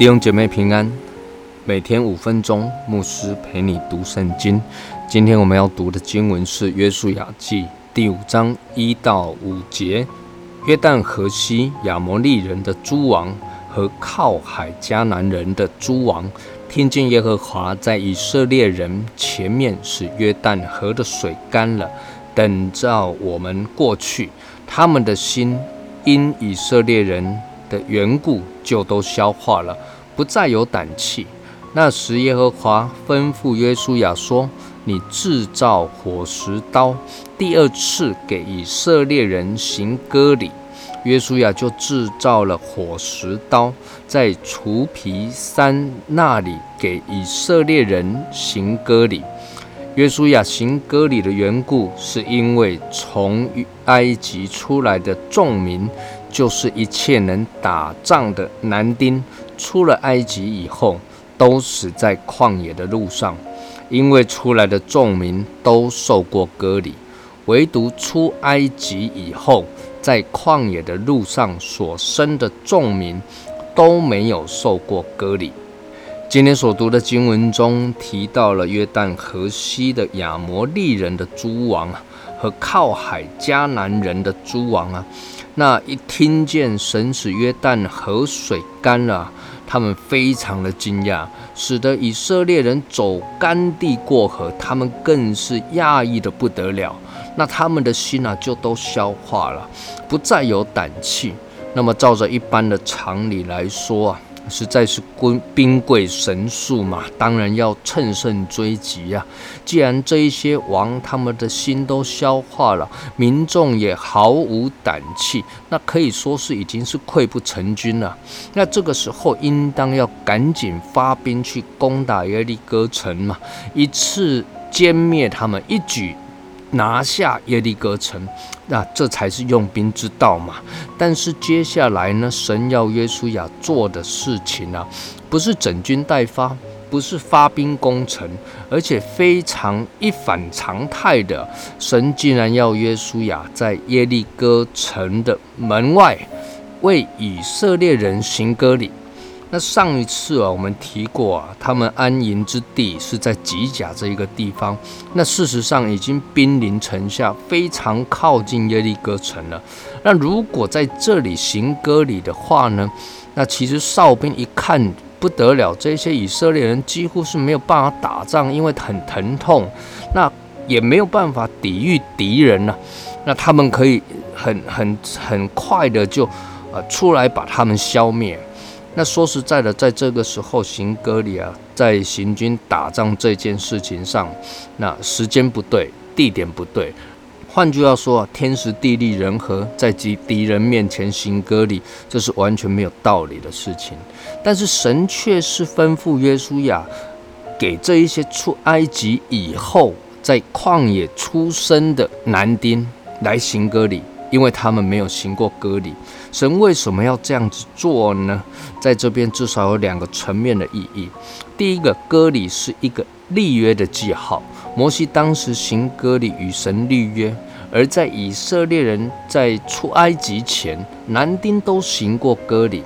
弟兄姐妹平安，每天五分钟，牧师陪你读圣经。今天我们要读的经文是《约书亚记》第五章一到五节。约旦河西亚摩利人的诸王和靠海迦南人的诸王，听见耶和华在以色列人前面使约旦河的水干了，等着我们过去，他们的心因以色列人。的缘故就都消化了，不再有胆气。那时耶和华吩咐约书亚说：“你制造火石刀，第二次给以色列人行割礼。”约书亚就制造了火石刀，在除皮山那里给以色列人行割礼。约书亚行割礼的缘故，是因为从埃及出来的众民。就是一切能打仗的男丁，出了埃及以后，都死在旷野的路上，因为出来的众民都受过割礼，唯独出埃及以后，在旷野的路上所生的众民都没有受过割礼。今天所读的经文中提到了约旦河西的亚摩利人的诸王啊，和靠海迦南人的诸王啊。那一听见神使约旦河水干了，他们非常的惊讶，使得以色列人走干地过河，他们更是讶异的不得了。那他们的心啊，就都消化了，不再有胆气。那么照着一般的常理来说啊。实在是兵兵贵神速嘛，当然要乘胜追击呀。既然这一些王他们的心都消化了，民众也毫无胆气，那可以说是已经是溃不成军了。那这个时候应当要赶紧发兵去攻打耶利哥城嘛，一次歼灭他们，一举。拿下耶利哥城，那这才是用兵之道嘛。但是接下来呢，神要约书亚做的事情呢，不是整军待发，不是发兵攻城，而且非常一反常态的，神竟然要约书亚在耶利哥城的门外为以色列人行割礼。那上一次啊，我们提过啊，他们安营之地是在吉甲这一个地方。那事实上已经兵临城下，非常靠近耶利哥城了。那如果在这里行割礼的话呢？那其实哨兵一看不得了，这些以色列人几乎是没有办法打仗，因为很疼痛，那也没有办法抵御敌人了。那他们可以很很很快的就呃出来把他们消灭。那说实在的，在这个时候行割礼啊，在行军打仗这件事情上，那时间不对，地点不对。换句话说啊，天时地利人和，在敌敌人面前行割礼，这是完全没有道理的事情。但是神却是吩咐约书亚，给这一些出埃及以后在旷野出生的男丁来行割礼。因为他们没有行过割礼，神为什么要这样子做呢？在这边至少有两个层面的意义。第一个，割礼是一个立约的记号。摩西当时行割礼与神立约，而在以色列人在出埃及前，男丁都行过割礼。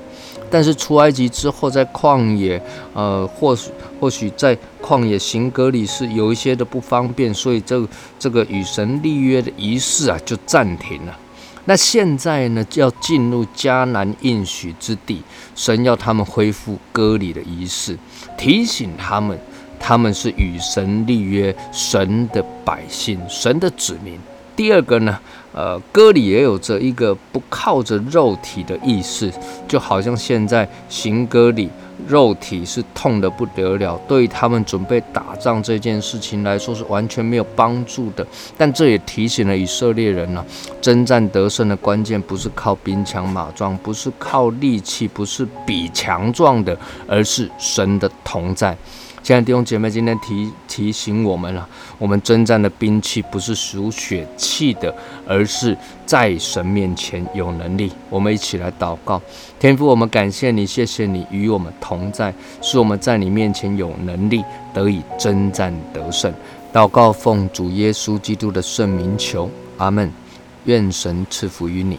但是出埃及之后，在旷野，呃，或许或许在旷野行割礼是有一些的不方便，所以这这个与神立约的仪式啊，就暂停了。那现在呢，要进入迦南应许之地，神要他们恢复割礼的仪式，提醒他们，他们是与神立约，神的百姓，神的子民。第二个呢，呃，歌里也有着一个不靠着肉体的意思，就好像现在行歌里。肉体是痛得不得了，对于他们准备打仗这件事情来说是完全没有帮助的。但这也提醒了以色列人呢，征战得胜的关键不是靠兵强马壮，不是靠力气，不是比强壮的，而是神的同在。亲爱的弟兄姐妹，今天提提醒我们了，我们征战的兵器不是属血气的，而是在神面前有能力。我们一起来祷告，天父，我们感谢你，谢谢你与我们同在，是我们在你面前有能力得以征战得胜。祷告奉主耶稣基督的圣名求，阿门。愿神赐福于你。